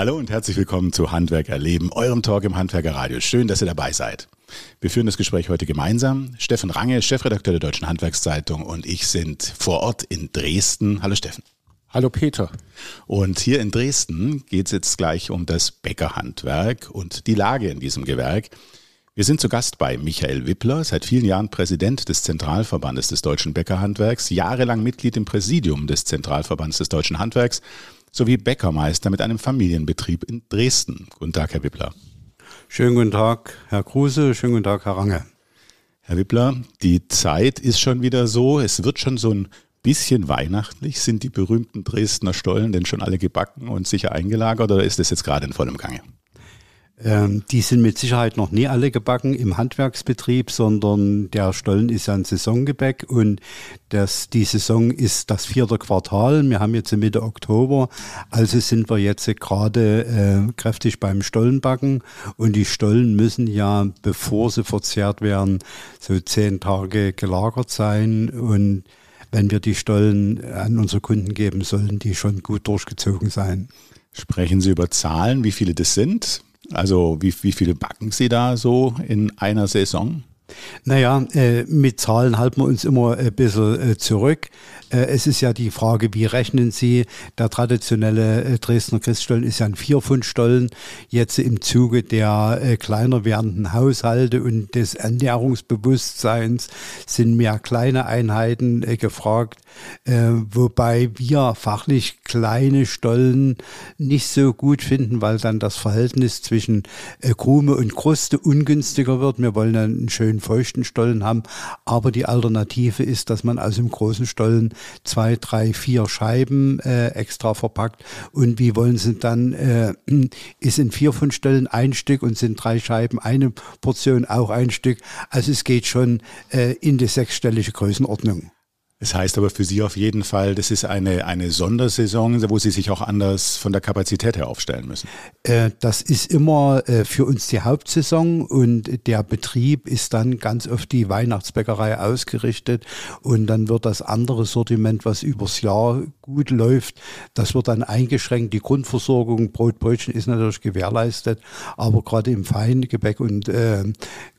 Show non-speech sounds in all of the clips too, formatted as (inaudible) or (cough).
Hallo und herzlich willkommen zu Handwerk erleben, eurem Talk im Handwerkerradio. Schön, dass ihr dabei seid. Wir führen das Gespräch heute gemeinsam. Steffen Range, Chefredakteur der Deutschen Handwerkszeitung und ich sind vor Ort in Dresden. Hallo Steffen. Hallo Peter. Und hier in Dresden geht es jetzt gleich um das Bäckerhandwerk und die Lage in diesem Gewerk. Wir sind zu Gast bei Michael Wippler, seit vielen Jahren Präsident des Zentralverbandes des deutschen Bäckerhandwerks, jahrelang Mitglied im Präsidium des Zentralverbandes des deutschen Handwerks sowie Bäckermeister mit einem Familienbetrieb in Dresden. Guten Tag, Herr Wippler. Schönen guten Tag, Herr Kruse. Schönen guten Tag, Herr Range. Herr Wippler, die Zeit ist schon wieder so. Es wird schon so ein bisschen weihnachtlich. Sind die berühmten Dresdner Stollen denn schon alle gebacken und sicher eingelagert oder ist das jetzt gerade in vollem Gange? Ähm, die sind mit Sicherheit noch nie alle gebacken im Handwerksbetrieb, sondern der Stollen ist ja ein Saisongebäck und das, die Saison ist das vierte Quartal. Wir haben jetzt Mitte Oktober, also sind wir jetzt gerade äh, kräftig beim Stollenbacken und die Stollen müssen ja, bevor sie verzehrt werden, so zehn Tage gelagert sein und wenn wir die Stollen an unsere Kunden geben, sollen die schon gut durchgezogen sein. Sprechen Sie über Zahlen, wie viele das sind? Also wie, wie viele backen Sie da so in einer Saison? Naja, äh, mit Zahlen halten wir uns immer ein bisschen äh, zurück. Äh, es ist ja die Frage, wie rechnen Sie? Der traditionelle Dresdner Christstollen ist ja ein Vierpfundstollen. Jetzt im Zuge der kleiner werdenden Haushalte und des Ernährungsbewusstseins sind mehr kleine Einheiten äh, wobei wir fachlich kleine Stollen nicht so gut finden, weil dann das Verhältnis zwischen Krume und Kruste ungünstiger wird. Wir wollen einen schönen feuchten Stollen haben, aber die Alternative ist, dass man aus dem großen Stollen zwei, drei, vier Scheiben äh, extra verpackt. Und wie wollen Sie dann, äh, (clears throat) ist in vier von Stellen ein Stück und sind drei Scheiben eine Portion auch ein Stück. Also es geht schon äh, in die sechsstellige Größenordnung. Es heißt aber für Sie auf jeden Fall, das ist eine, eine Sondersaison, wo Sie sich auch anders von der Kapazität her aufstellen müssen. Äh, das ist immer äh, für uns die Hauptsaison und der Betrieb ist dann ganz auf die Weihnachtsbäckerei ausgerichtet und dann wird das andere Sortiment, was übers Jahr gut läuft, das wird dann eingeschränkt. Die Grundversorgung, Brot, Brötchen ist natürlich gewährleistet, aber gerade im Feingebäck und äh,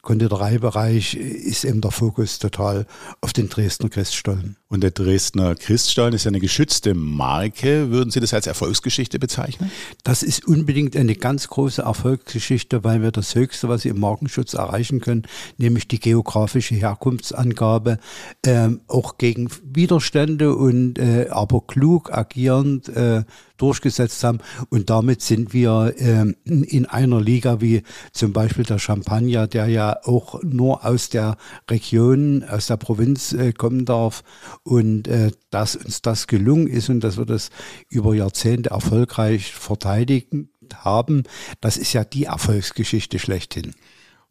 Konditoreibereich ist eben der Fokus total auf den Dresdner Christstollen. Und der Dresdner Christstollen ist ja eine geschützte Marke. Würden Sie das als Erfolgsgeschichte bezeichnen? Das ist unbedingt eine ganz große Erfolgsgeschichte, weil wir das Höchste, was Sie im Markenschutz erreichen können, nämlich die geografische Herkunftsangabe, äh, auch gegen Widerstände und äh, aber klug agierend äh, durchgesetzt haben. Und damit sind wir ähm, in einer Liga wie zum Beispiel der Champagner, der ja auch nur aus der Region, aus der Provinz äh, kommen darf. Und äh, dass uns das gelungen ist und dass wir das über Jahrzehnte erfolgreich verteidigen haben, das ist ja die Erfolgsgeschichte schlechthin.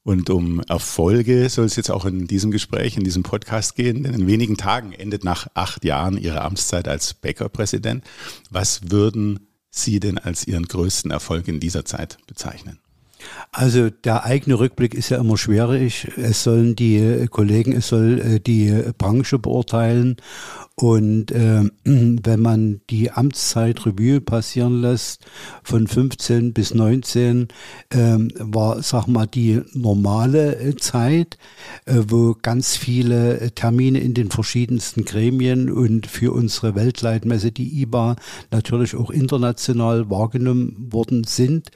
Und um Erfolge soll es jetzt auch in diesem Gespräch, in diesem Podcast gehen, denn in wenigen Tagen endet nach acht Jahren Ihre Amtszeit als Bäckerpräsident. Was würden Sie denn als Ihren größten Erfolg in dieser Zeit bezeichnen? Also der eigene Rückblick ist ja immer schwierig. Es sollen die Kollegen, es soll äh, die Branche beurteilen. Und äh, (clears throat) wenn man die Amtszeit Revue passieren lässt, von 15 bis 19, äh, war, sag mal, die normale äh, Zeit, äh, wo ganz viele äh, Termine in den verschiedensten Gremien und für unsere Weltleitmesse, die IBA, natürlich auch international wahrgenommen worden sind.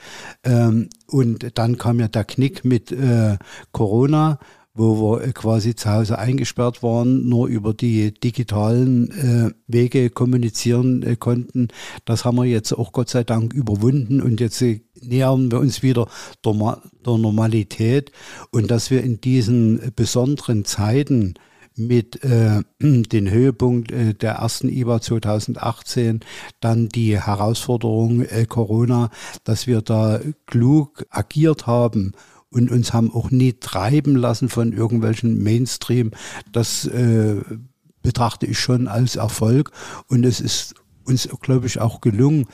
Ähm, und dann kam ja der Knick mit äh, Corona wo wir quasi zu Hause eingesperrt waren, nur über die digitalen äh, Wege kommunizieren äh, konnten. Das haben wir jetzt auch Gott sei Dank überwunden und jetzt äh, nähern wir uns wieder der, der Normalität und dass wir in diesen besonderen Zeiten mit äh, (clears throat) den Höhepunkt äh, der ersten IBA 2018, dann die Herausforderung äh, Corona, dass wir da klug agiert haben und uns haben auch nie treiben lassen von irgendwelchen Mainstream. Das äh, betrachte ich schon als Erfolg und es ist uns, glaube ich, auch gelungen,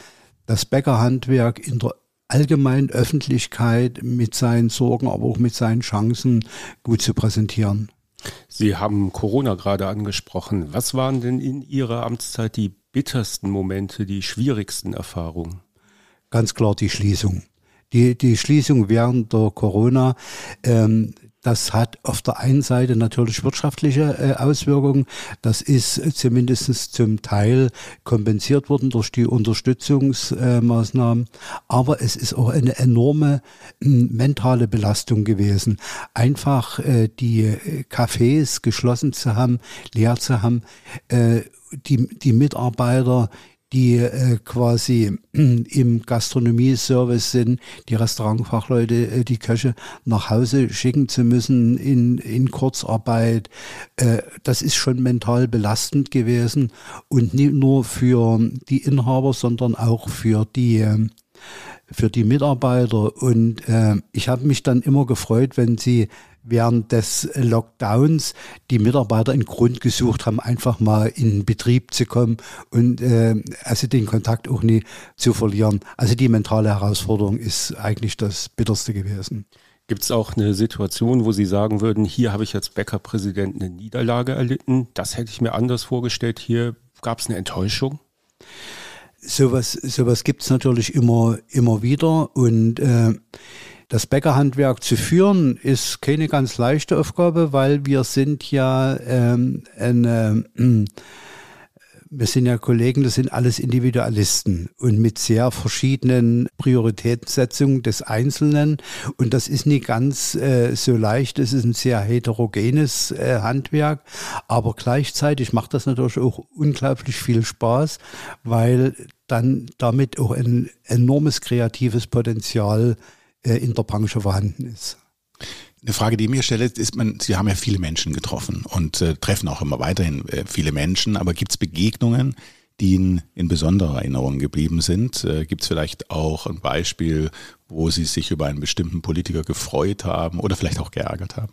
das Bäckerhandwerk in der allgemeinen Öffentlichkeit mit seinen Sorgen, aber auch mit seinen Chancen gut zu präsentieren. Sie haben Corona gerade angesprochen. Was waren denn in Ihrer Amtszeit die bittersten Momente, die schwierigsten Erfahrungen? Ganz klar die Schließung. Die, die Schließung während der Corona, ähm, das hat auf der einen Seite natürlich wirtschaftliche äh, Auswirkungen. Das ist zumindest zum Teil kompensiert worden durch die Unterstützungsmaßnahmen. Aber es ist auch eine enorme mentale Belastung gewesen. Einfach äh, die Cafés geschlossen zu haben, leer zu haben, äh, die, die Mitarbeiter die äh, quasi (clears throat) im Gastronomieservice sind, die Restaurantfachleute, äh, die Köche nach Hause schicken zu müssen in, in Kurzarbeit. Äh, das ist schon mental belastend gewesen und nicht nur für die Inhaber, sondern auch für die äh, für die Mitarbeiter. Und äh, ich habe mich dann immer gefreut, wenn sie während des Lockdowns die Mitarbeiter einen Grund gesucht haben, einfach mal in Betrieb zu kommen und äh, also den Kontakt auch nie zu verlieren. Also die mentale Herausforderung ist eigentlich das Bitterste gewesen. Gibt es auch eine Situation, wo Sie sagen würden, hier habe ich als Bäckerpräsident eine Niederlage erlitten, das hätte ich mir anders vorgestellt, hier gab es eine Enttäuschung? Sowas, sowas gibt es natürlich immer, immer wieder und äh, das Bäckerhandwerk zu führen ist keine ganz leichte Aufgabe, weil wir sind ja ähm, eine, äh, (clears throat) wir sind ja Kollegen, das sind alles Individualisten und mit sehr verschiedenen Prioritätensetzungen des Einzelnen. Und das ist nicht ganz äh, so leicht. Es ist ein sehr heterogenes äh, Handwerk. Aber gleichzeitig macht das natürlich auch unglaublich viel Spaß, weil dann damit auch ein enormes kreatives Potenzial in der Branche vorhanden ist. Eine Frage, die ich mir stelle, ist, man, Sie haben ja viele Menschen getroffen und äh, treffen auch immer weiterhin äh, viele Menschen, aber gibt es Begegnungen, die Ihnen in besonderer Erinnerung geblieben sind? Äh, gibt es vielleicht auch ein Beispiel, wo Sie sich über einen bestimmten Politiker gefreut haben oder vielleicht auch geärgert haben?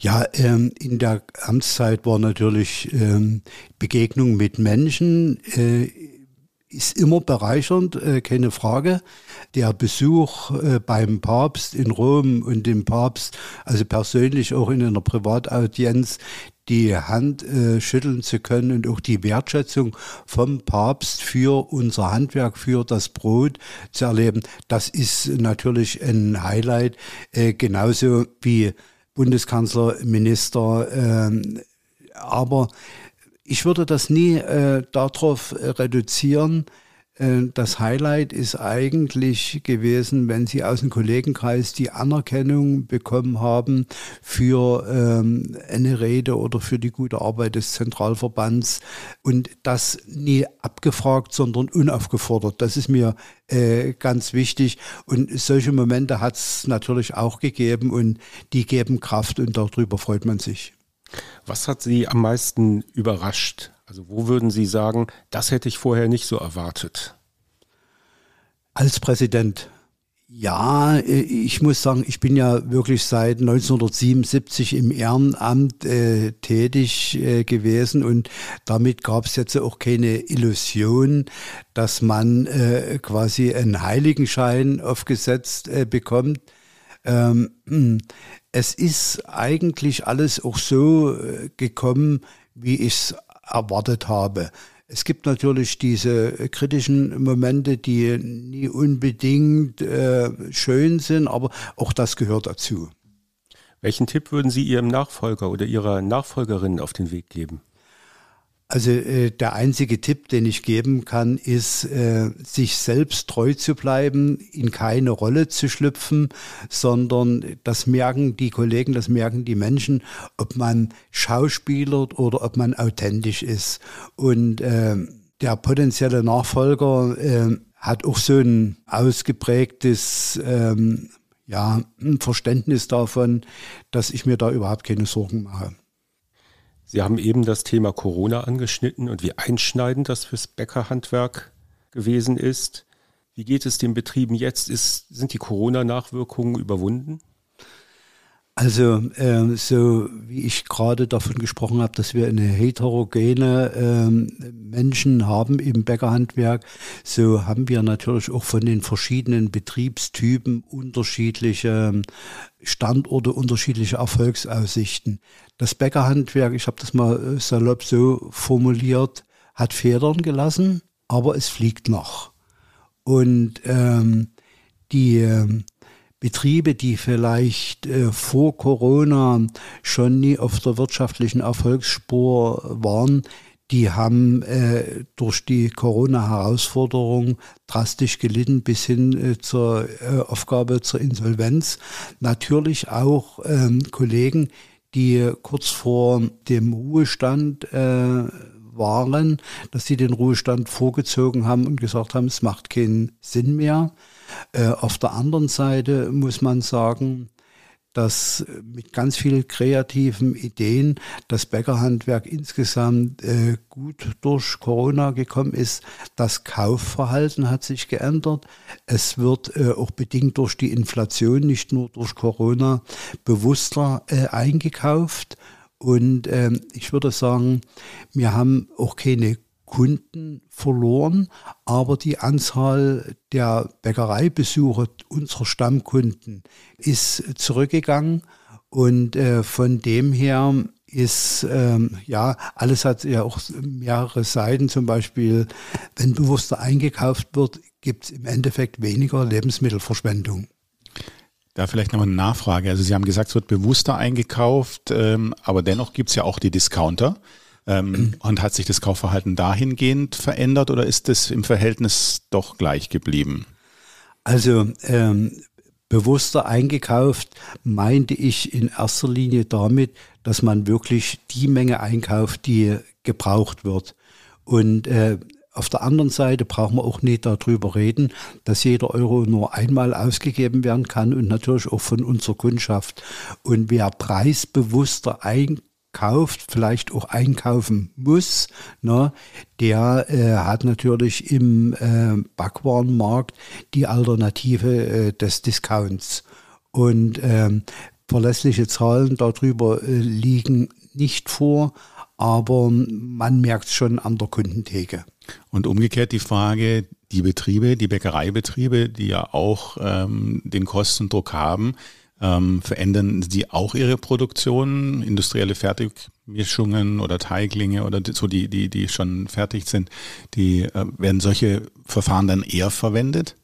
Ja, ähm, in der Amtszeit war natürlich ähm, Begegnung mit Menschen äh, ist immer bereichernd, äh, keine Frage. Der Besuch äh, beim Papst in Rom und dem Papst, also persönlich auch in einer Privataudienz, die Hand äh, schütteln zu können und auch die Wertschätzung vom Papst für unser Handwerk, für das Brot zu erleben, das ist natürlich ein Highlight, genauso wie Bundeskanzler, Minister, äh, aber ich würde das nie äh, darauf äh, reduzieren. Äh, das Highlight ist eigentlich gewesen, wenn Sie aus dem Kollegenkreis die Anerkennung bekommen haben für ähm, eine Rede oder für die gute Arbeit des Zentralverbands und das nie abgefragt, sondern unaufgefordert. Das ist mir äh, ganz wichtig und solche Momente hat es natürlich auch gegeben und die geben Kraft und darüber freut man sich. Was hat Sie am meisten überrascht? Also wo würden Sie sagen, das hätte ich vorher nicht so erwartet? Als Präsident. Ja, ich muss sagen, ich bin ja wirklich seit 1977 im Ehrenamt äh, tätig äh, gewesen und damit gab es jetzt auch keine Illusion, dass man äh, quasi einen Heiligenschein aufgesetzt äh, bekommt. Ähm, es ist eigentlich alles auch so äh, gekommen, wie ich es erwartet habe. Es gibt natürlich diese kritischen Momente, die nie unbedingt äh, schön sind, aber auch das gehört dazu. Welchen Tipp würden Sie Ihrem Nachfolger oder Ihrer Nachfolgerin auf den Weg geben? Also äh, der einzige Tipp, den ich geben kann, ist, äh, sich selbst treu zu bleiben, in keine Rolle zu schlüpfen, sondern das merken die Kollegen, das merken die Menschen, ob man Schauspieler oder ob man authentisch ist. Und äh, der potenzielle Nachfolger äh, hat auch so ein ausgeprägtes ähm, ja, Verständnis davon, dass ich mir da überhaupt keine Sorgen mache. Sie haben eben das Thema Corona angeschnitten und wie einschneidend das fürs Bäckerhandwerk gewesen ist. Wie geht es den Betrieben jetzt? Ist, sind die Corona-Nachwirkungen überwunden? Also äh, so wie ich gerade davon gesprochen habe, dass wir eine heterogene äh, Menschen haben im Bäckerhandwerk, so haben wir natürlich auch von den verschiedenen Betriebstypen unterschiedliche Standorte, unterschiedliche Erfolgsaussichten. Das Bäckerhandwerk, ich habe das mal äh, salopp so formuliert, hat Federn gelassen, aber es fliegt noch. Und ähm, die ähm, Betriebe, die vielleicht äh, vor Corona schon nie auf der wirtschaftlichen Erfolgsspur waren, die haben äh, durch die Corona-Herausforderung drastisch gelitten bis hin äh, zur äh, Aufgabe zur Insolvenz. Natürlich auch ähm, Kollegen, die kurz vor dem Ruhestand äh, waren, dass sie den Ruhestand vorgezogen haben und gesagt haben, es macht keinen Sinn mehr. Äh, auf der anderen Seite muss man sagen, dass mit ganz vielen kreativen Ideen das Bäckerhandwerk insgesamt äh, gut durch Corona gekommen ist. Das Kaufverhalten hat sich geändert. Es wird äh, auch bedingt durch die Inflation, nicht nur durch Corona, bewusster äh, eingekauft. Und ähm, ich würde sagen, wir haben auch keine Kunden verloren, aber die Anzahl der Bäckereibesucher unserer Stammkunden ist zurückgegangen und äh, von dem her ist, ähm, ja, alles hat ja auch mehrere Seiten. Zum Beispiel, wenn bewusster eingekauft wird, gibt es im Endeffekt weniger Lebensmittelverschwendung. Da vielleicht noch eine Nachfrage. Also Sie haben gesagt, es wird bewusster eingekauft, ähm, aber dennoch gibt es ja auch die Discounter. Ähm, und hat sich das Kaufverhalten dahingehend verändert oder ist es im Verhältnis doch gleich geblieben? Also ähm, bewusster eingekauft meinte ich in erster Linie damit, dass man wirklich die Menge einkauft, die gebraucht wird. Und äh, auf der anderen Seite brauchen wir auch nicht darüber reden, dass jeder Euro nur einmal ausgegeben werden kann und natürlich auch von unserer Kundschaft. Und wer preisbewusster einkauft, kauft, vielleicht auch einkaufen muss, ne, der äh, hat natürlich im äh, Backwarenmarkt die Alternative äh, des Discounts. Und ähm, verlässliche Zahlen darüber äh, liegen nicht vor, aber man merkt es schon an der Kundentheke. Und umgekehrt die Frage, die Betriebe, die Bäckereibetriebe, die ja auch ähm, den Kostendruck haben, ähm, verändern Sie auch Ihre Produktion, industrielle Fertigmischungen oder Teiglinge oder so, die, die, die schon fertig sind, die äh, werden solche Verfahren dann eher verwendet?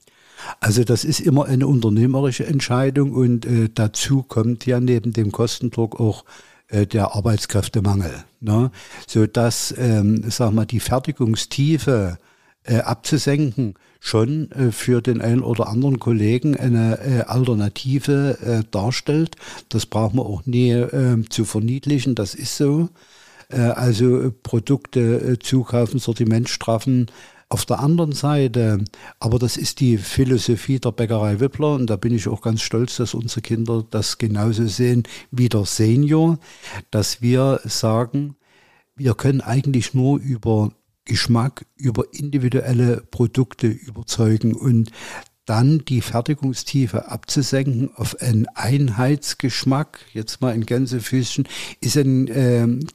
Also das ist immer eine unternehmerische Entscheidung und äh, dazu kommt ja neben dem Kostendruck auch äh, der Arbeitskräftemangel, ne? so dass ähm, sag mal die Fertigungstiefe äh, abzusenken schon äh, für den einen oder anderen Kollegen eine äh, Alternative äh, darstellt. Das braucht man auch nie äh, zu verniedlichen, das ist so. Also Produkte zukaufen, Sortiment straffen. Auf der anderen Seite, aber das ist die Philosophie der Bäckerei Wippler und da bin ich auch ganz stolz, dass unsere Kinder das genauso sehen wie der Senior, dass wir sagen, wir können eigentlich nur über Geschmack über individuelle Produkte überzeugen und dann die Fertigungstiefe abzusenken auf einen Einheitsgeschmack, jetzt mal in Gänsefüßchen, ist ein ähm,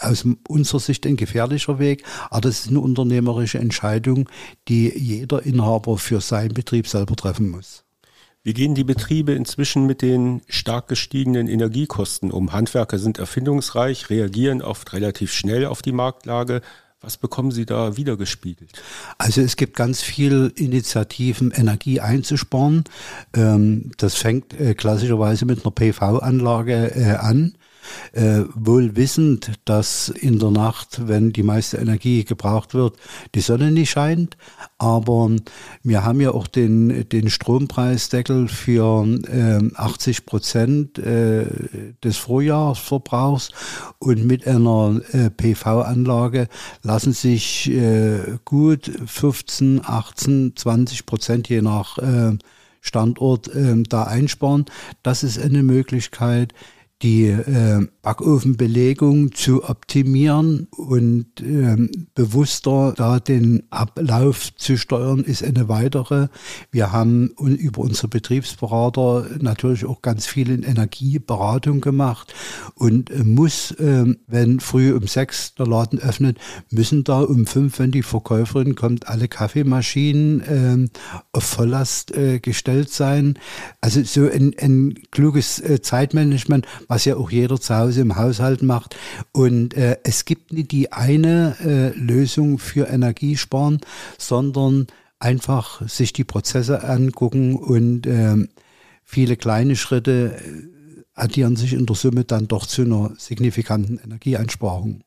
aus unserer Sicht ein gefährlicher Weg, aber das ist eine unternehmerische Entscheidung, die jeder Inhaber für seinen Betrieb selber treffen muss. Wie gehen die Betriebe inzwischen mit den stark gestiegenen Energiekosten um? Handwerker sind erfindungsreich, reagieren oft relativ schnell auf die Marktlage. Was bekommen Sie da wiedergespiegelt? Also es gibt ganz viele Initiativen, Energie einzusparen. Ähm, das fängt äh, klassischerweise mit einer PV-Anlage äh, an äh, wohl wissend, dass in der Nacht, wenn die meiste Energie gebraucht wird, die Sonne nicht scheint. Aber wir haben ja auch den, den Strompreisdeckel für äh, 80 Prozent äh, des Vorjahresverbrauchs und mit einer äh, PV-Anlage lassen sich äh, gut 15, 18, 20 Prozent je nach äh, Standort äh, da einsparen. Das ist eine Möglichkeit die äh, Backofenbelegung zu optimieren und ähm, bewusster da den Ablauf zu steuern, ist eine weitere. Wir haben über unsere Betriebsberater natürlich auch ganz viel in Energieberatung gemacht und äh, muss, äh, wenn früh um sechs der Laden öffnet, müssen da um fünf, wenn die Verkäuferin kommt, alle Kaffeemaschinen äh, auf Volllast äh, gestellt sein. Also so ein, ein kluges äh, Zeitmanagement, was ja auch jeder zu Hause im Haushalt macht. Und äh, es gibt nicht die eine äh, Lösung für Energiesparen, sondern einfach sich die Prozesse angucken und ähm, viele kleine Schritte äh, addieren sich in der Summe dann doch zu einer signifikanten Energieeinsparung.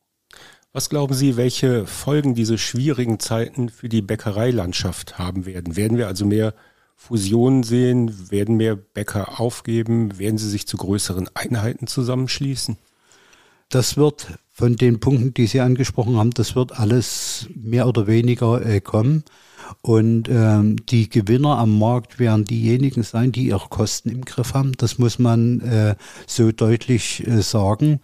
Was glauben Sie, welche Folgen diese schwierigen Zeiten für die Bäckereilandschaft haben werden? Werden wir also mehr Fusionen sehen? Werden mehr Bäcker aufgeben? Werden sie sich zu größeren Einheiten zusammenschließen? Das wird von den Punkten, die Sie angesprochen haben, das wird alles mehr oder weniger äh, kommen. Und ähm, die Gewinner am Markt werden diejenigen sein, die ihre Kosten im Griff haben. Das muss man äh, so deutlich äh, sagen.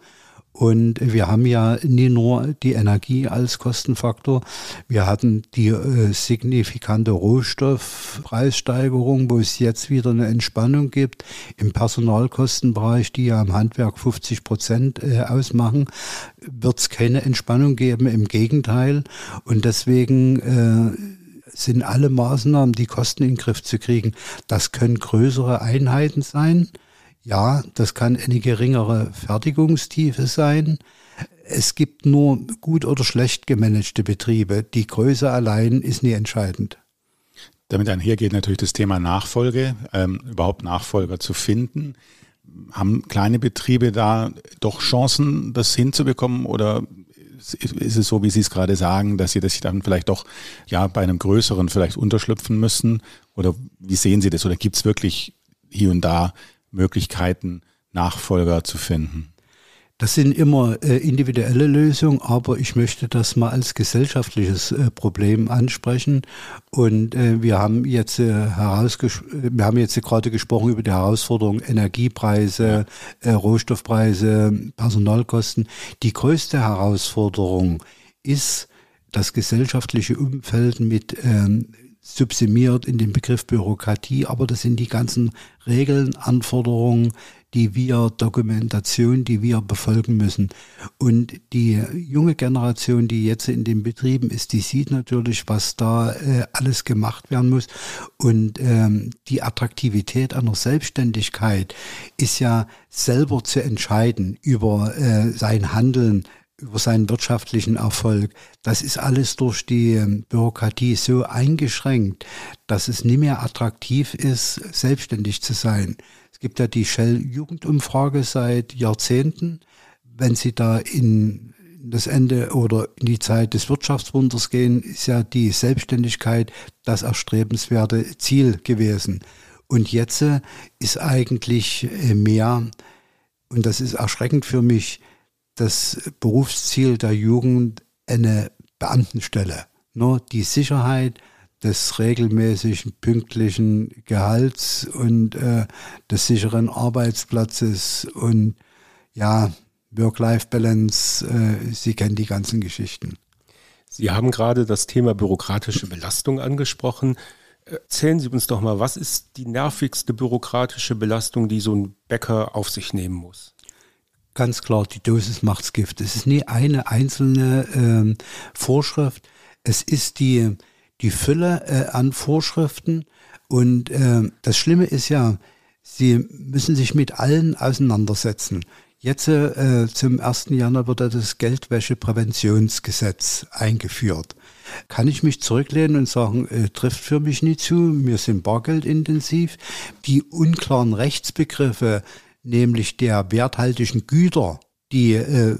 Und wir haben ja nie nur die Energie als Kostenfaktor. Wir hatten die äh, signifikante Rohstoffpreissteigerung, wo es jetzt wieder eine Entspannung gibt. Im Personalkostenbereich, die ja im Handwerk 50 Prozent äh, ausmachen, wird es keine Entspannung geben. Im Gegenteil. Und deswegen äh, sind alle Maßnahmen, die Kosten in den Griff zu kriegen. Das können größere Einheiten sein. Ja, das kann eine geringere Fertigungstiefe sein. Es gibt nur gut oder schlecht gemanagte Betriebe. Die Größe allein ist nie entscheidend. Damit einhergeht natürlich das Thema Nachfolge, ähm, überhaupt Nachfolger zu finden. Haben kleine Betriebe da doch Chancen, das hinzubekommen oder ist es so, wie Sie es gerade sagen, dass Sie das dann vielleicht doch ja bei einem größeren vielleicht unterschlüpfen müssen? Oder wie sehen Sie das? Oder gibt es wirklich hier und da Möglichkeiten, Nachfolger zu finden? Das sind immer äh, individuelle Lösungen, aber ich möchte das mal als gesellschaftliches äh, Problem ansprechen. Und äh, wir haben jetzt äh, wir haben jetzt gerade gesprochen über die Herausforderung Energiepreise, äh, Rohstoffpreise, Personalkosten. Die größte Herausforderung ist das gesellschaftliche Umfeld mit ähm, subsumiert in den Begriff Bürokratie, aber das sind die ganzen Regeln, Anforderungen, die wir, Dokumentation, die wir befolgen müssen. Und die junge Generation, die jetzt in den Betrieben ist, die sieht natürlich, was da äh, alles gemacht werden muss. Und ähm, die Attraktivität einer Selbstständigkeit ist ja selber zu entscheiden über äh, sein Handeln, über seinen wirtschaftlichen Erfolg. Das ist alles durch die ähm, Bürokratie so eingeschränkt, dass es nie mehr attraktiv ist, selbstständig zu sein. Es gibt ja die Shell-Jugendumfrage seit Jahrzehnten. Wenn Sie da in das Ende oder in die Zeit des Wirtschaftswunders gehen, ist ja die Selbstständigkeit das erstrebenswerte Ziel gewesen. Und jetzt äh, ist eigentlich äh, mehr, und das ist erschreckend für mich, das Berufsziel der Jugend eine Beamtenstelle. Nur die Sicherheit des regelmäßigen, pünktlichen Gehalts und äh, des sicheren Arbeitsplatzes und ja, Work-Life-Balance, äh, Sie kennen die ganzen Geschichten. Sie haben gerade das Thema bürokratische Belastung angesprochen. Erzählen Sie uns doch mal, was ist die nervigste bürokratische Belastung, die so ein Bäcker auf sich nehmen muss? Ganz klar, die Dosis macht's Gift. Es ist nie eine einzelne ähm, Vorschrift. Es ist die, die Fülle äh, an Vorschriften. Und äh, das Schlimme ist ja, sie müssen sich mit allen auseinandersetzen. Jetzt äh, zum 1. Januar wird das Geldwäschepräventionsgesetz eingeführt. Kann ich mich zurücklehnen und sagen, äh, trifft für mich nie zu, wir sind bargeldintensiv. Die unklaren Rechtsbegriffe nämlich der werthaltigen Güter, die äh,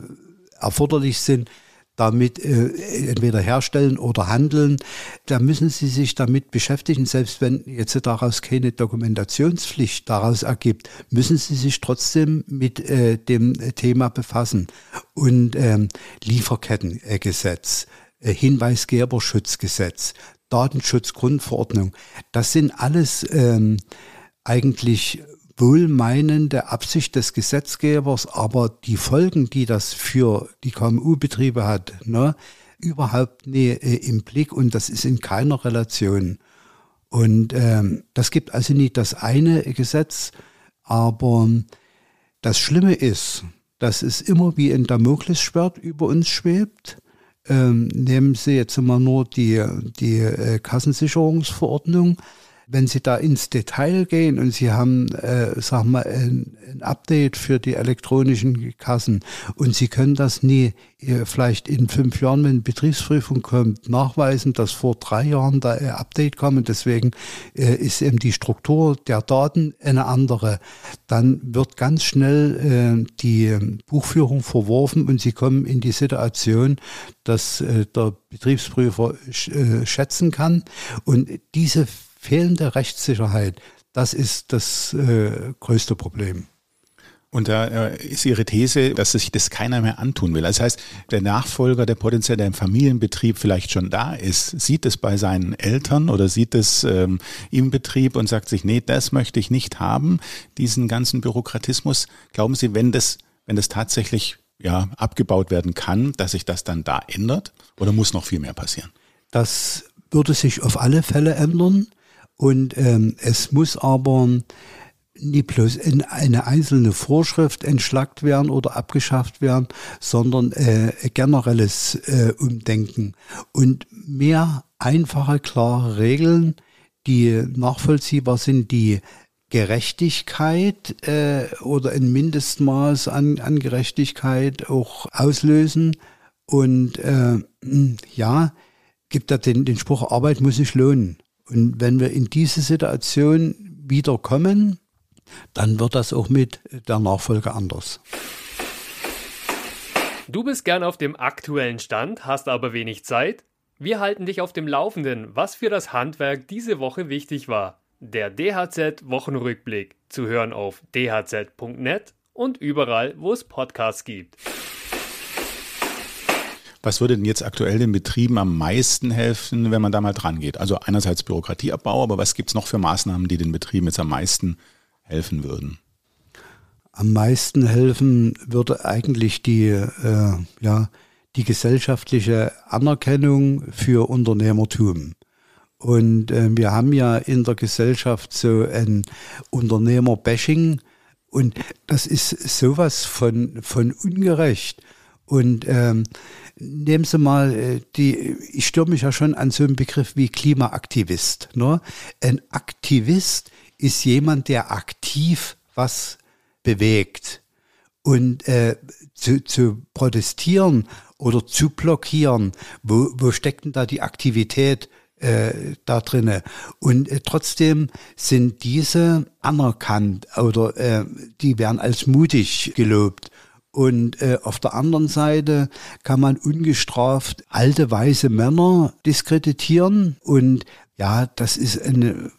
erforderlich sind, damit äh, entweder herstellen oder handeln, da müssen Sie sich damit beschäftigen. Selbst wenn jetzt daraus keine Dokumentationspflicht daraus ergibt, müssen Sie sich trotzdem mit äh, dem Thema befassen. Und ähm, Lieferkettengesetz, äh, Hinweisgeberschutzgesetz, Datenschutzgrundverordnung, das sind alles ähm, eigentlich wohlmeinende Absicht des Gesetzgebers, aber die Folgen, die das für die KMU-Betriebe hat, ne, überhaupt nie äh, im Blick und das ist in keiner Relation. Und ähm, das gibt also nicht das eine Gesetz, aber das Schlimme ist, dass es immer wie ein Damoklesschwert über uns schwebt. Ähm, nehmen Sie jetzt mal nur die, die äh, Kassensicherungsverordnung wenn Sie da ins Detail gehen und Sie haben, äh, sag mal, ein, ein Update für die elektronischen Kassen und Sie können das nie äh, vielleicht in fünf Jahren, wenn Betriebsprüfung kommt, nachweisen, dass vor drei Jahren da ein Update kam und deswegen äh, ist eben die Struktur der Daten eine andere, dann wird ganz schnell äh, die Buchführung verworfen und Sie kommen in die Situation, dass äh, der Betriebsprüfer äh, schätzen kann und diese fehlende Rechtssicherheit, das ist das äh, größte Problem. Und da äh, ist Ihre These, dass sich das keiner mehr antun will. Das heißt, der Nachfolger, der potenziell der im Familienbetrieb vielleicht schon da ist, sieht es bei seinen Eltern oder sieht es ähm, im Betrieb und sagt sich, nee, das möchte ich nicht haben, diesen ganzen Bürokratismus. Glauben Sie, wenn das, wenn das tatsächlich ja, abgebaut werden kann, dass sich das dann da ändert? Oder muss noch viel mehr passieren? Das würde sich auf alle Fälle ändern. Und ähm, es muss aber nicht bloß in eine einzelne Vorschrift entschlackt werden oder abgeschafft werden, sondern äh, generelles äh, Umdenken und mehr einfache, klare Regeln, die nachvollziehbar sind, die Gerechtigkeit äh, oder ein Mindestmaß an, an Gerechtigkeit auch auslösen. Und äh, ja, gibt da den, den Spruch, Arbeit muss sich lohnen. Und wenn wir in diese Situation wieder kommen, dann wird das auch mit der Nachfolge anders. Du bist gern auf dem aktuellen Stand, hast aber wenig Zeit? Wir halten dich auf dem Laufenden, was für das Handwerk diese Woche wichtig war. Der DHZ-Wochenrückblick zu hören auf dhz.net und überall, wo es Podcasts gibt. Was würde denn jetzt aktuell den Betrieben am meisten helfen, wenn man da mal dran geht? Also einerseits Bürokratieabbau, aber was gibt es noch für Maßnahmen, die den Betrieben jetzt am meisten helfen würden? Am meisten helfen würde eigentlich die, äh, ja, die gesellschaftliche Anerkennung für Unternehmertum. Und äh, wir haben ja in der Gesellschaft so ein Unternehmer-Bashing und das ist sowas von, von ungerecht. Und ähm, nehmen Sie mal äh, die, ich störe mich ja schon an so einem Begriff wie Klimaaktivist. Ne? Ein Aktivist ist jemand, der aktiv was bewegt. Und äh, zu, zu protestieren oder zu blockieren, wo, wo steckt denn da die Aktivität äh, da drinne? Und äh, trotzdem sind diese anerkannt oder äh, die werden als mutig gelobt. Und äh, auf der anderen Seite kann man ungestraft alte weiße Männer diskreditieren. Und ja, das ist eine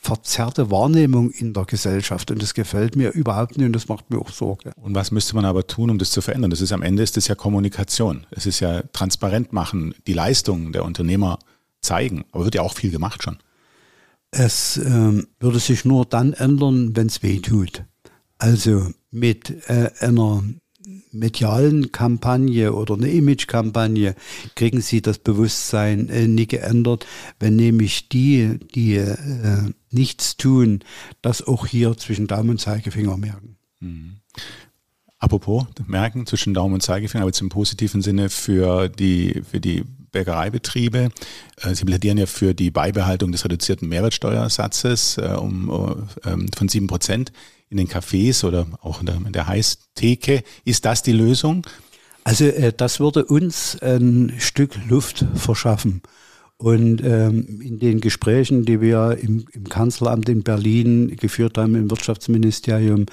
verzerrte Wahrnehmung in der Gesellschaft und das gefällt mir überhaupt nicht und das macht mir auch Sorge. Und was müsste man aber tun, um das zu verändern? Das ist am Ende ist das ja Kommunikation. Es ist ja transparent machen, die Leistungen der Unternehmer zeigen, aber wird ja auch viel gemacht schon. Es ähm, würde sich nur dann ändern, wenn es weh tut. Also mit äh, einer medialen Kampagne oder eine Image-Kampagne kriegen sie das Bewusstsein äh, nie geändert, wenn nämlich die, die äh, nichts tun, das auch hier zwischen Daumen und Zeigefinger merken. Mhm. Apropos merken zwischen Daumen und Zeigefinger, aber jetzt im positiven Sinne für die, für die Bäckereibetriebe. Äh, sie plädieren ja für die Beibehaltung des reduzierten Mehrwertsteuersatzes äh, um, ähm, von sieben Prozent in den Cafés oder auch in der, in der Heißtheke. Ist das die Lösung? Also äh, das würde uns ein Stück Luft verschaffen. Und ähm, in den Gesprächen, die wir im, im, Kanzleramt in Berlin geführt haben, im Wirtschaftsministerium,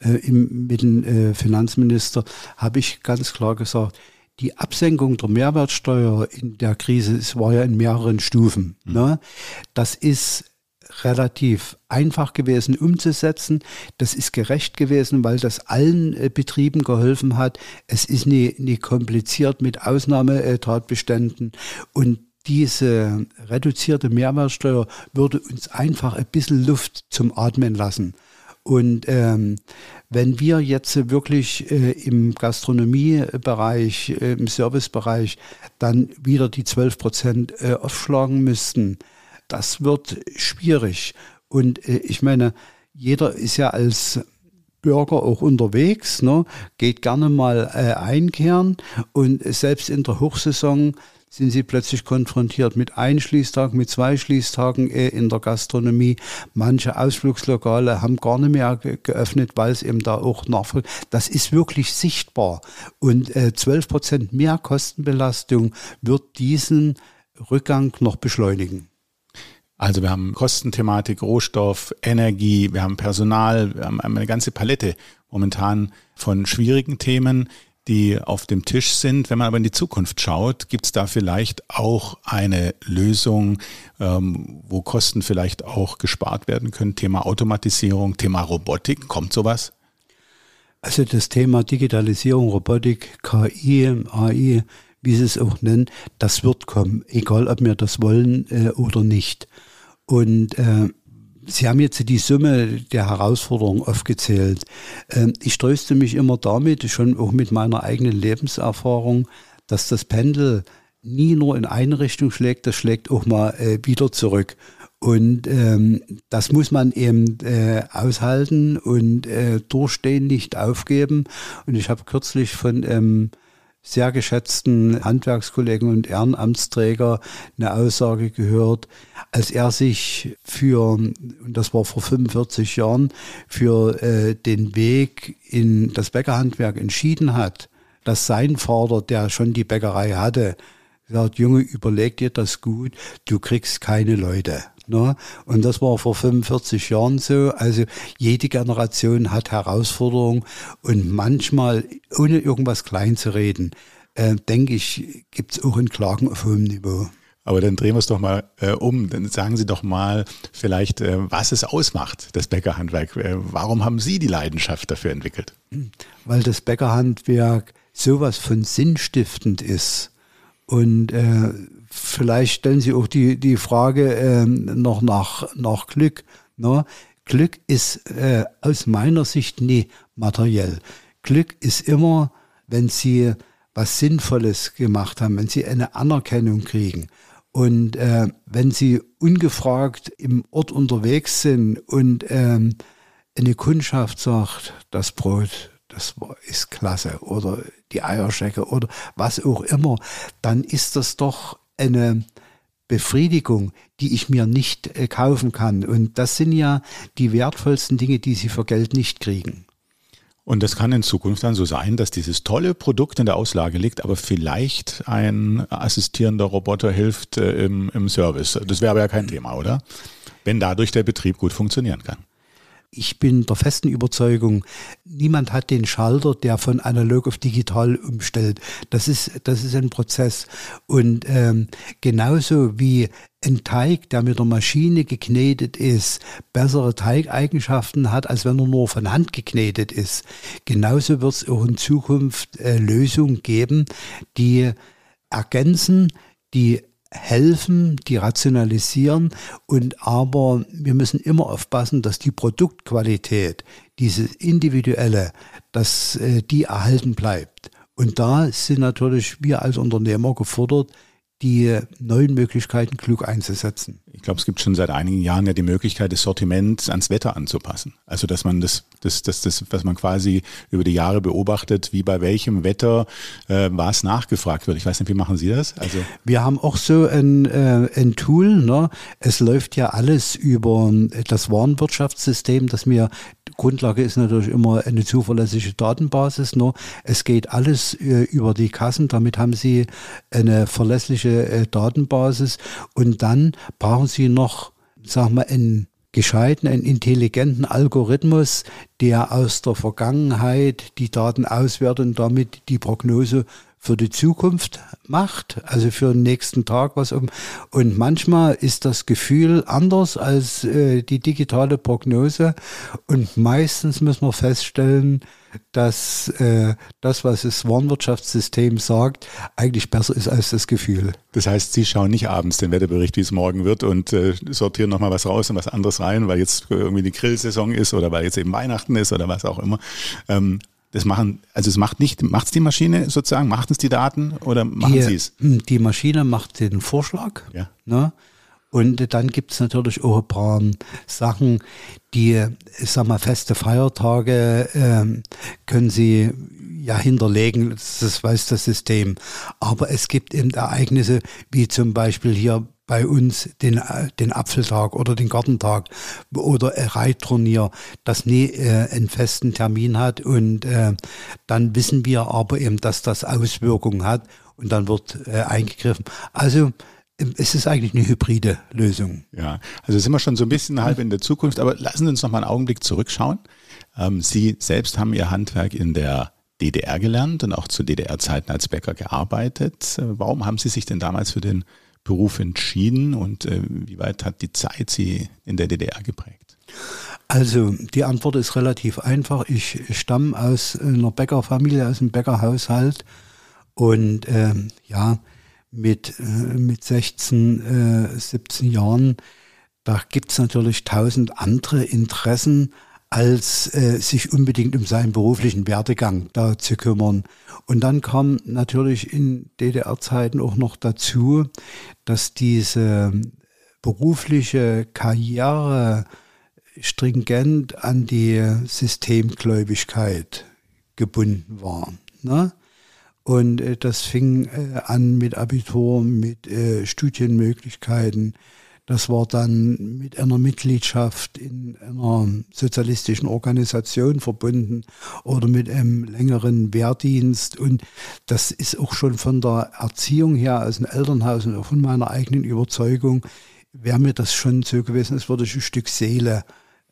äh, im, mit dem äh, Finanzminister, habe ich ganz klar gesagt, die Absenkung der Mehrwertsteuer in der Krise, es war ja in mehreren Stufen. Mhm. Ne? Das ist relativ einfach gewesen umzusetzen. Das ist gerecht gewesen, weil das allen äh, Betrieben geholfen hat. Es ist nie, nie kompliziert mit Ausnahmetatbeständen und diese reduzierte Mehrwertsteuer würde uns einfach ein bisschen Luft zum Atmen lassen. Und ähm, wenn wir jetzt wirklich äh, im Gastronomiebereich, äh, im Servicebereich dann wieder die 12 Prozent äh, aufschlagen müssten, das wird schwierig. Und äh, ich meine, jeder ist ja als Bürger auch unterwegs, ne, geht gerne mal äh, einkehren und selbst in der Hochsaison sind sie plötzlich konfrontiert mit ein Schließtag, mit zwei Schließtagen äh, in der Gastronomie. Manche Ausflugslokale haben gar nicht mehr ge geöffnet, weil es eben da auch nachfolgt. Das ist wirklich sichtbar. Und äh, 12 Prozent mehr Kostenbelastung wird diesen Rückgang noch beschleunigen. Also wir haben Kostenthematik, Rohstoff, Energie, wir haben Personal, wir haben eine ganze Palette momentan von schwierigen Themen die auf dem Tisch sind. Wenn man aber in die Zukunft schaut, gibt es da vielleicht auch eine Lösung, ähm, wo Kosten vielleicht auch gespart werden können. Thema Automatisierung, Thema Robotik, kommt sowas? Also das Thema Digitalisierung, Robotik, KI, AI, wie Sie es auch nennen, das wird kommen, egal ob wir das wollen äh, oder nicht. Und äh, Sie haben jetzt die Summe der Herausforderungen aufgezählt. Ähm, ich tröste mich immer damit, schon auch mit meiner eigenen Lebenserfahrung, dass das Pendel nie nur in eine Richtung schlägt, das schlägt auch mal äh, wieder zurück. Und ähm, das muss man eben äh, aushalten und äh, durchstehen, nicht aufgeben. Und ich habe kürzlich von ähm, sehr geschätzten Handwerkskollegen und Ehrenamtsträger eine Aussage gehört, als er sich für, und das war vor 45 Jahren, für äh, den Weg in das Bäckerhandwerk entschieden hat, dass sein Vater, der schon die Bäckerei hatte, gesagt, Junge, überleg dir das gut, du kriegst keine Leute. Ne? Und das war vor 45 Jahren so. Also jede Generation hat Herausforderungen und manchmal, ohne irgendwas klein zu reden, äh, denke ich, gibt es auch in Klagen auf hohem Niveau. Aber dann drehen wir es doch mal äh, um. Dann sagen Sie doch mal vielleicht, äh, was es ausmacht, das Bäckerhandwerk. Äh, warum haben Sie die Leidenschaft dafür entwickelt? Weil das Bäckerhandwerk sowas von sinnstiftend ist. Und äh, vielleicht stellen Sie auch die, die Frage äh, noch nach, nach Glück. Ne? Glück ist äh, aus meiner Sicht nie materiell. Glück ist immer, wenn Sie was Sinnvolles gemacht haben, wenn Sie eine Anerkennung kriegen. Und äh, wenn Sie ungefragt im Ort unterwegs sind und ähm, eine Kundschaft sagt, das Brot, das ist klasse oder die Eierschecke oder was auch immer, dann ist das doch eine Befriedigung, die ich mir nicht äh, kaufen kann. Und das sind ja die wertvollsten Dinge, die Sie für Geld nicht kriegen. Und das kann in Zukunft dann so sein, dass dieses tolle Produkt in der Auslage liegt, aber vielleicht ein assistierender Roboter hilft äh, im, im Service. Das wäre aber ja kein Thema, oder? Wenn dadurch der Betrieb gut funktionieren kann ich bin der festen Überzeugung, niemand hat den Schalter, der von analog auf digital umstellt. Das ist, das ist ein Prozess. Und ähm, genauso wie ein Teig, der mit der Maschine geknetet ist, bessere Teigeigenschaften hat, als wenn er nur von Hand geknetet ist. Genauso wird es auch in Zukunft äh, Lösungen geben, die ergänzen, die helfen, die rationalisieren und aber wir müssen immer aufpassen, dass die Produktqualität, dieses individuelle, dass äh, die erhalten bleibt. Und da sind natürlich wir als Unternehmer gefordert, die neuen Möglichkeiten klug einzusetzen. Ich glaube, es gibt schon seit einigen Jahren ja die Möglichkeit, das Sortiment ans Wetter anzupassen. Also dass man das, das, das, das was man quasi über die Jahre beobachtet, wie bei welchem Wetter äh, was nachgefragt wird. Ich weiß nicht, wie machen Sie das? Also wir haben auch so ein, äh, ein Tool. Ne? Es läuft ja alles über das Warenwirtschaftssystem, das mir Grundlage ist natürlich immer eine zuverlässige Datenbasis. Nur es geht alles äh, über die Kassen. Damit haben Sie eine verlässliche äh, Datenbasis. Und dann brauchen Sie noch, sagen wir, einen gescheiten, einen intelligenten Algorithmus, der aus der Vergangenheit die Daten auswertet und damit die Prognose für die Zukunft macht, also für den nächsten Tag was um. Und manchmal ist das Gefühl anders als äh, die digitale Prognose. Und meistens müssen wir feststellen, dass äh, das, was das Warenwirtschaftssystem sagt, eigentlich besser ist als das Gefühl. Das heißt, Sie schauen nicht abends den Wetterbericht, wie es morgen wird und äh, sortieren nochmal was raus und was anderes rein, weil jetzt irgendwie die Grillsaison ist oder weil jetzt eben Weihnachten ist oder was auch immer. Ähm, das machen, also es macht nicht, macht es die Maschine sozusagen, macht es die Daten oder machen Sie es? Hm, die Maschine macht den Vorschlag. Ja. Ne? Und dann gibt es natürlich auch ein paar Sachen, die, ich sag mal, feste Feiertage ähm, können sie ja hinterlegen, das weiß das System. Aber es gibt eben Ereignisse, wie zum Beispiel hier bei uns den, den Apfeltag oder den Gartentag oder ein Reitturnier, das nie äh, einen festen Termin hat. Und äh, dann wissen wir aber eben, dass das Auswirkungen hat und dann wird äh, eingegriffen. Also es ist eigentlich eine hybride Lösung. Ja, also sind wir schon so ein bisschen halb in der Zukunft, aber lassen Sie uns noch mal einen Augenblick zurückschauen. Ähm, Sie selbst haben Ihr Handwerk in der DDR gelernt und auch zu DDR-Zeiten als Bäcker gearbeitet. Warum haben Sie sich denn damals für den Beruf entschieden und äh, wie weit hat die Zeit Sie in der DDR geprägt? Also die Antwort ist relativ einfach. Ich stamme aus einer Bäckerfamilie, aus einem Bäckerhaushalt und ähm, ja, mit, äh, mit 16, äh, 17 Jahren, da gibt es natürlich tausend andere Interessen, als äh, sich unbedingt um seinen beruflichen Werdegang da zu kümmern. Und dann kam natürlich in DDR-Zeiten auch noch dazu, dass diese berufliche Karriere stringent an die Systemgläubigkeit gebunden war. Ne? Und äh, das fing äh, an mit Abitur, mit äh, Studienmöglichkeiten. Das war dann mit einer Mitgliedschaft in einer sozialistischen Organisation verbunden oder mit einem längeren Wehrdienst. Und das ist auch schon von der Erziehung her aus dem Elternhaus und auch von meiner eigenen Überzeugung, wäre mir das schon so gewesen, als würde ich ein Stück Seele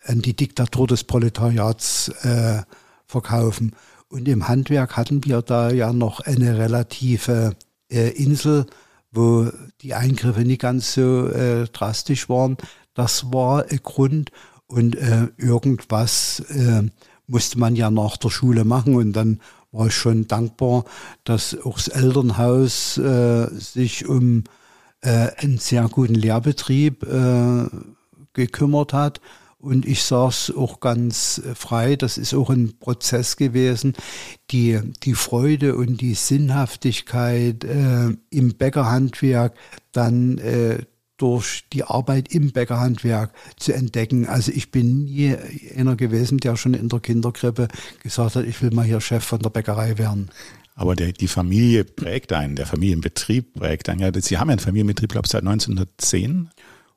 an die Diktatur des Proletariats äh, verkaufen. Und im Handwerk hatten wir da ja noch eine relative äh, Insel, wo die Eingriffe nicht ganz so äh, drastisch waren. Das war ein Grund. Und äh, irgendwas äh, musste man ja nach der Schule machen. Und dann war ich schon dankbar, dass auch das Elternhaus äh, sich um äh, einen sehr guten Lehrbetrieb äh, gekümmert hat und ich sage es auch ganz frei, das ist auch ein Prozess gewesen, die, die Freude und die Sinnhaftigkeit äh, im Bäckerhandwerk dann äh, durch die Arbeit im Bäckerhandwerk zu entdecken. Also ich bin nie einer gewesen, der schon in der Kinderkrippe gesagt hat, ich will mal hier Chef von der Bäckerei werden. Aber der, die Familie prägt einen, der Familienbetrieb prägt einen. Ja, Sie haben ja einen Familienbetrieb, glaube ich, seit 1910.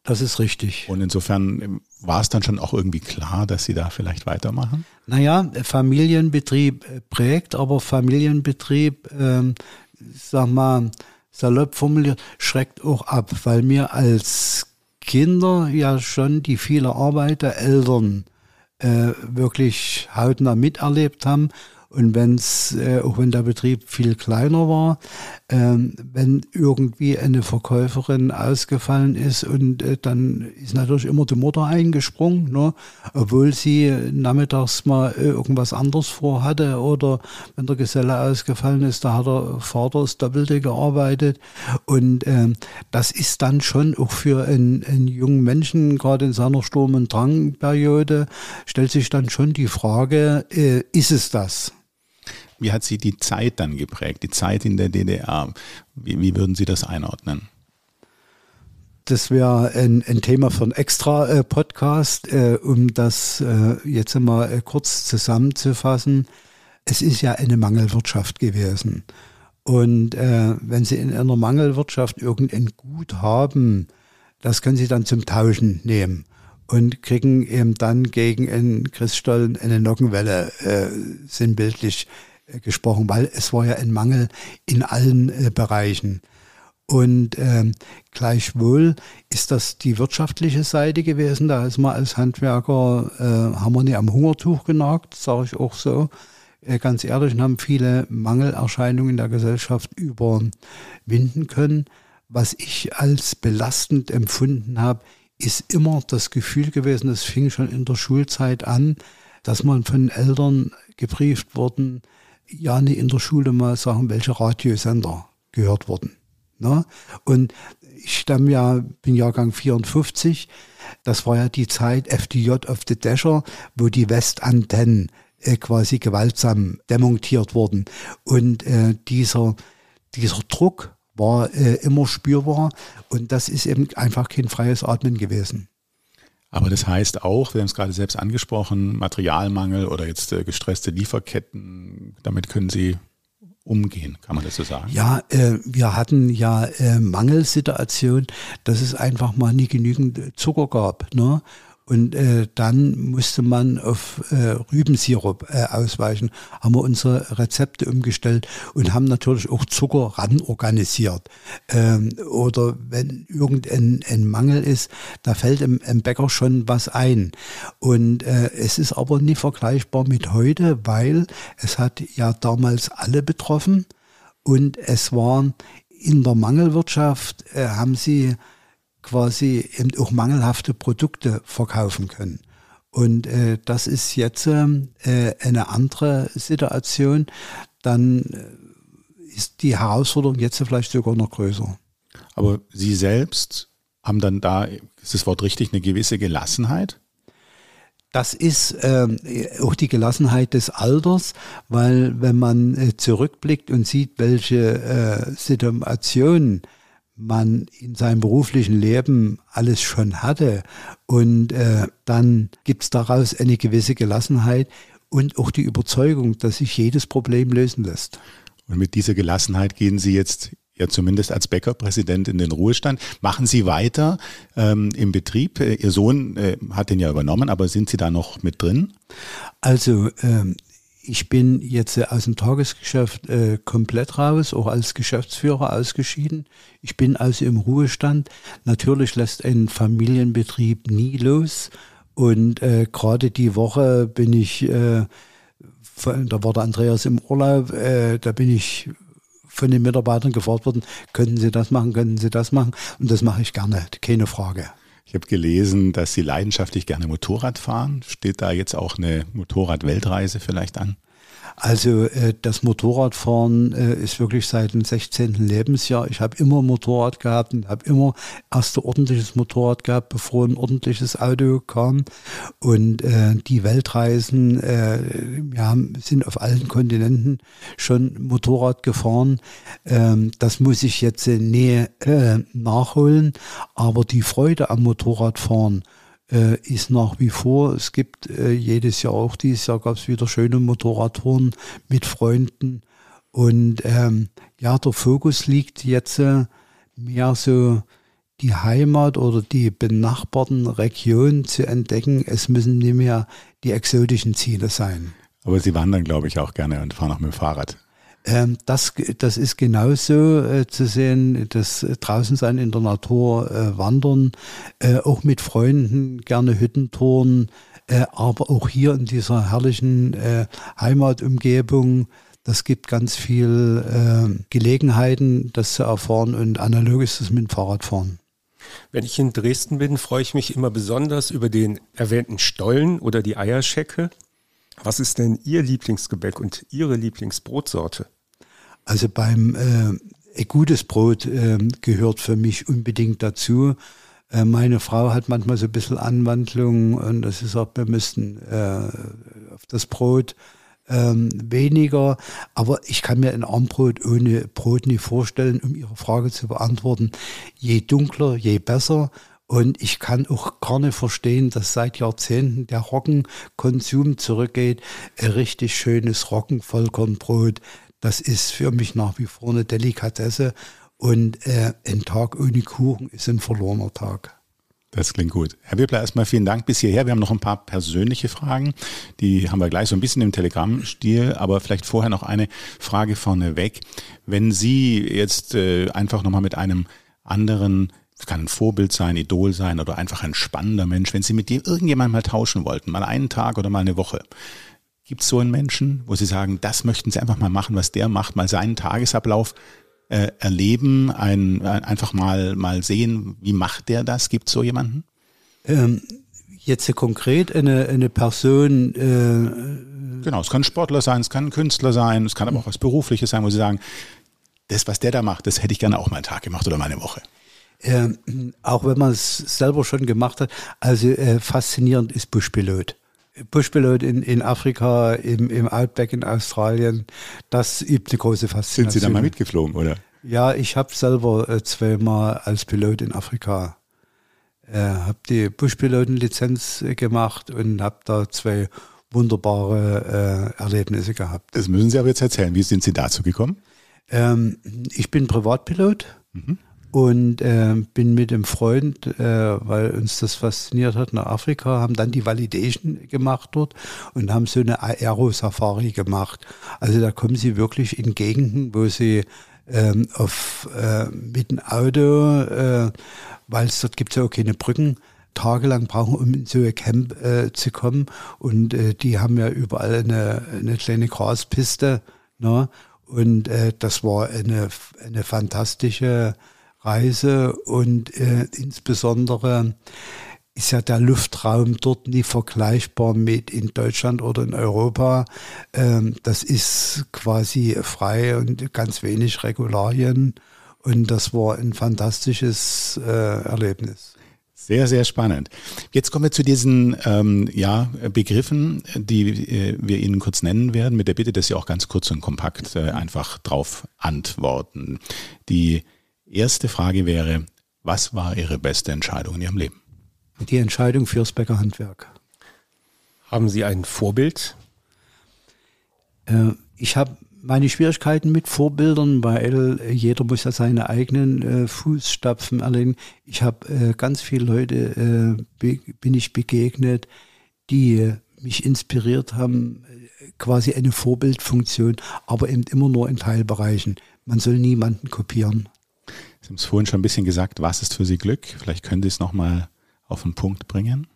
Das ist richtig. Und insofern ähm, war es dann schon auch irgendwie klar, dass Sie da vielleicht weitermachen? Naja, Familienbetrieb äh, prägt, aber Familienbetrieb, ähm, sag mal, salopp formuliert, schreckt auch ab, weil wir als Kinder ja schon die viele Arbeit der Eltern äh, wirklich hautnah miterlebt haben und wenn es, äh, auch wenn der Betrieb viel kleiner war, ähm, wenn irgendwie eine Verkäuferin ausgefallen ist und äh, dann ist natürlich immer die Mutter eingesprungen, ne? obwohl sie nachmittags mal äh, irgendwas anderes vorhatte oder wenn der Geselle ausgefallen ist, da hat der Vater das Doppelte gearbeitet und ähm, das ist dann schon auch für einen, einen jungen Menschen, gerade in seiner Sturm- und Drangperiode, stellt sich dann schon die Frage, äh, ist es das? Wie hat Sie die Zeit dann geprägt, die Zeit in der DDR? Wie, wie würden Sie das einordnen? Das wäre ein, ein, Thema für einen extra äh, Podcast, äh, um das äh, jetzt einmal äh, kurz zusammenzufassen. Es ist ja eine Mangelwirtschaft gewesen. Und äh, wenn Sie in einer Mangelwirtschaft irgendein Gut haben, das können Sie dann zum Tauschen nehmen und kriegen eben dann gegen einen Christstollen eine Nockenwelle, äh, sinnbildlich gesprochen, weil es war ja ein Mangel in allen äh, Bereichen. Und ähm, gleichwohl ist das die wirtschaftliche Seite gewesen. Da ist man als Handwerker, äh, haben wir nicht am Hungertuch genagt, sage ich auch so. Äh, ganz ehrlich, haben viele Mangelerscheinungen in der Gesellschaft überwinden können. Was ich als belastend empfunden habe, ist immer das Gefühl gewesen, es fing schon in der Schulzeit an, dass man von Eltern gebrieft worden, ja nicht in der Schule mal sagen, welche Radiosender gehört wurden. Ne? Und ich stamme ja, bin Jahrgang 54. Das war ja die Zeit FDJ of the Dasher, wo die Westantennen äh, quasi gewaltsam demontiert wurden. Und äh, dieser, dieser Druck war äh, immer spürbar und das ist eben einfach kein freies Atmen gewesen. Aber das heißt auch, wir haben es gerade selbst angesprochen, Materialmangel oder jetzt äh, gestresste Lieferketten, damit können Sie umgehen, kann man das so sagen? Ja, äh, wir hatten ja äh, Mangelsituation, dass es einfach mal nie genügend Zucker gab. Ne? Und äh, dann musste man auf äh, Rübensirup äh, ausweichen, haben wir unsere Rezepte umgestellt und haben natürlich auch Zucker ran organisiert. Ähm, oder wenn irgendein ein Mangel ist, da fällt im, im Bäcker schon was ein. Und äh, es ist aber nicht vergleichbar mit heute, weil es hat ja damals alle betroffen und es waren in der Mangelwirtschaft, äh, haben sie quasi eben auch mangelhafte Produkte verkaufen können. Und äh, das ist jetzt äh, eine andere Situation. Dann äh, ist die Herausforderung jetzt vielleicht sogar noch größer. Aber Sie selbst haben dann da, ist das Wort richtig, eine gewisse Gelassenheit? Das ist ähm, auch die Gelassenheit des Alters, weil wenn man äh, zurückblickt und sieht, welche äh, Situationen man in seinem beruflichen Leben alles schon hatte. Und äh, dann gibt es daraus eine gewisse Gelassenheit und auch die Überzeugung, dass sich jedes Problem lösen lässt. Und mit dieser Gelassenheit gehen Sie jetzt ja zumindest als Bäckerpräsident in den Ruhestand. Machen Sie weiter ähm, im Betrieb? Ihr Sohn äh, hat den ja übernommen, aber sind Sie da noch mit drin? Also ähm, ich bin jetzt äh, aus dem Tagesgeschäft äh, komplett raus, auch als Geschäftsführer ausgeschieden. Ich bin also im Ruhestand. Natürlich lässt ein Familienbetrieb nie los. Und äh, gerade die Woche bin ich, äh, da war der Andreas im Urlaub, äh, da bin ich von den Mitarbeitern gefragt worden, könnten Sie das machen, könnten Sie das machen? Und das mache ich gerne, keine Frage. Ich habe gelesen, dass Sie leidenschaftlich gerne Motorrad fahren. Steht da jetzt auch eine Motorrad-Weltreise vielleicht an? Also äh, das Motorradfahren äh, ist wirklich seit dem 16. Lebensjahr. Ich habe immer Motorrad gehabt und habe immer erst ein ordentliches Motorrad gehabt, bevor ein ordentliches Auto kam. Und äh, die Weltreisen, äh, wir haben, sind auf allen Kontinenten schon Motorrad gefahren. Ähm, das muss ich jetzt äh, nie äh, nachholen. Aber die Freude am Motorradfahren, äh, ist nach wie vor. Es gibt äh, jedes Jahr auch dieses Jahr gab es wieder schöne Motorradtouren mit Freunden. Und ähm, ja, der Fokus liegt jetzt äh, mehr so die Heimat oder die benachbarten Regionen zu entdecken. Es müssen nicht mehr die exotischen Ziele sein. Aber Sie wandern, glaube ich, auch gerne und fahren auch mit dem Fahrrad. Ähm, das, das ist genauso äh, zu sehen, das draußen sein in der Natur, äh, wandern, äh, auch mit Freunden, gerne Hüttentouren, äh, aber auch hier in dieser herrlichen äh, Heimatumgebung. Das gibt ganz viel äh, Gelegenheiten, das zu erfahren und analog ist es mit dem Fahrradfahren. Wenn ich in Dresden bin, freue ich mich immer besonders über den erwähnten Stollen oder die Eierschecke. Was ist denn Ihr Lieblingsgebäck und Ihre Lieblingsbrotsorte? Also beim äh, gutes Brot äh, gehört für mich unbedingt dazu. Äh, meine Frau hat manchmal so ein bisschen Anwandlung und das ist auch, wir müssten äh, auf das Brot ähm, weniger. Aber ich kann mir ein Armbrot ohne Brot nicht vorstellen, um Ihre Frage zu beantworten. Je dunkler, je besser. Und ich kann auch gar nicht verstehen, dass seit Jahrzehnten der Roggenkonsum zurückgeht. Ein richtig schönes Roggenvollkornbrot, das ist für mich nach wie vor eine Delikatesse. Und äh, ein Tag ohne Kuchen ist ein verlorener Tag. Das klingt gut. Herr Wippler, erstmal vielen Dank bis hierher. Wir haben noch ein paar persönliche Fragen. Die haben wir gleich so ein bisschen im Telegram-Stil, aber vielleicht vorher noch eine Frage vorneweg. Wenn Sie jetzt äh, einfach nochmal mit einem anderen kann ein Vorbild sein, Idol sein oder einfach ein spannender Mensch. Wenn Sie mit dir irgendjemand mal tauschen wollten, mal einen Tag oder mal eine Woche, gibt es so einen Menschen, wo Sie sagen, das möchten Sie einfach mal machen, was der macht, mal seinen Tagesablauf äh, erleben, ein, ein, einfach mal, mal sehen, wie macht der das? Gibt es so jemanden? Ähm, jetzt konkret eine, eine Person. Äh, genau, es kann ein Sportler sein, es kann ein Künstler sein, es kann aber auch was Berufliches sein, wo Sie sagen, das, was der da macht, das hätte ich gerne auch mal einen Tag gemacht oder mal eine Woche. Ähm, auch wenn man es selber schon gemacht hat. Also äh, faszinierend ist Buschpilot. Buschpilot in, in Afrika, im, im Outback in Australien, das übt eine große Faszination. Sind Sie da mal mitgeflogen, oder? Ja, ich habe selber äh, zweimal als Pilot in Afrika äh, habe die Buschpilotenlizenz äh, gemacht und habe da zwei wunderbare äh, Erlebnisse gehabt. Das müssen Sie aber jetzt erzählen. Wie sind Sie dazu gekommen? Ähm, ich bin Privatpilot mhm. Und äh, bin mit einem Freund, äh, weil uns das fasziniert hat, nach Afrika, haben dann die Validation gemacht dort und haben so eine Aero-Safari gemacht. Also da kommen Sie wirklich in Gegenden, wo Sie ähm, auf, äh, mit dem Auto, äh, weil es dort gibt ja auch keine Brücken, tagelang brauchen, um in so ein Camp äh, zu kommen. Und äh, die haben ja überall eine, eine kleine Graspiste. Ne? Und äh, das war eine, eine fantastische Reise und äh, insbesondere ist ja der Luftraum dort nie vergleichbar mit in Deutschland oder in Europa. Ähm, das ist quasi frei und ganz wenig Regularien. Und das war ein fantastisches äh, Erlebnis. Sehr, sehr spannend. Jetzt kommen wir zu diesen ähm, ja, Begriffen, die äh, wir Ihnen kurz nennen werden, mit der Bitte, dass Sie auch ganz kurz und kompakt äh, einfach drauf antworten. Die erste Frage wäre, was war Ihre beste Entscheidung in Ihrem Leben? Die Entscheidung fürs Bäckerhandwerk. Haben Sie ein Vorbild? Äh, ich habe meine Schwierigkeiten mit Vorbildern, weil jeder muss ja seine eigenen äh, Fußstapfen erleben. Ich habe äh, ganz viele Leute, äh, bin ich begegnet, die mich inspiriert haben, quasi eine Vorbildfunktion, aber eben immer nur in Teilbereichen. Man soll niemanden kopieren. Sie haben es vorhin schon ein bisschen gesagt, was ist für Sie Glück? Vielleicht können Sie es nochmal auf den Punkt bringen.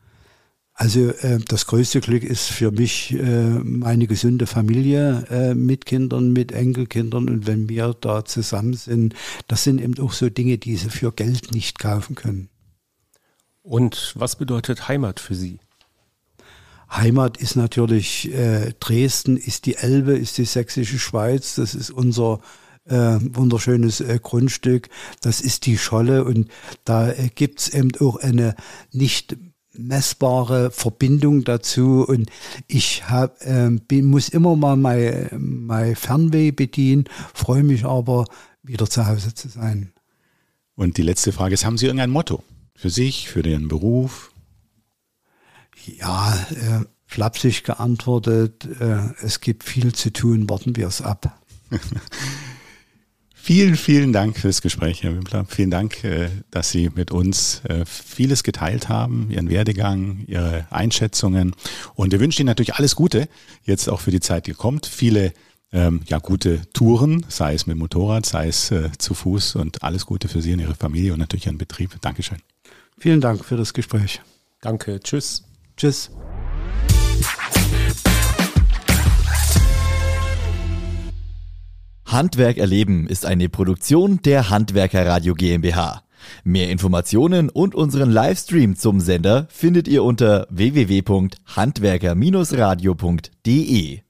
Also äh, das größte Glück ist für mich äh, meine gesunde Familie äh, mit Kindern, mit Enkelkindern und wenn wir da zusammen sind, das sind eben auch so Dinge, die sie für Geld nicht kaufen können. Und was bedeutet Heimat für Sie? Heimat ist natürlich äh, Dresden, ist die Elbe, ist die sächsische Schweiz, das ist unser äh, wunderschönes äh, Grundstück, das ist die Scholle und da äh, es eben auch eine nicht messbare Verbindung dazu und ich hab, äh, bin, muss immer mal mein, mein Fernweh bedienen, freue mich aber, wieder zu Hause zu sein. Und die letzte Frage ist, haben Sie irgendein Motto für sich, für den Beruf? Ja, äh, flapsig geantwortet, äh, es gibt viel zu tun, warten wir es ab. (laughs) Vielen, vielen Dank fürs Gespräch, Herr Wimpler. Vielen Dank, äh, dass Sie mit uns äh, vieles geteilt haben, Ihren Werdegang, Ihre Einschätzungen. Und wir wünschen Ihnen natürlich alles Gute, jetzt auch für die Zeit, die kommt. Viele ähm, ja, gute Touren, sei es mit Motorrad, sei es äh, zu Fuß und alles Gute für Sie und Ihre Familie und natürlich Ihren Betrieb. Dankeschön. Vielen Dank für das Gespräch. Danke. Tschüss. Tschüss. Handwerk erleben ist eine Produktion der Handwerker Radio GmbH. Mehr Informationen und unseren Livestream zum Sender findet ihr unter www.handwerker-radio.de.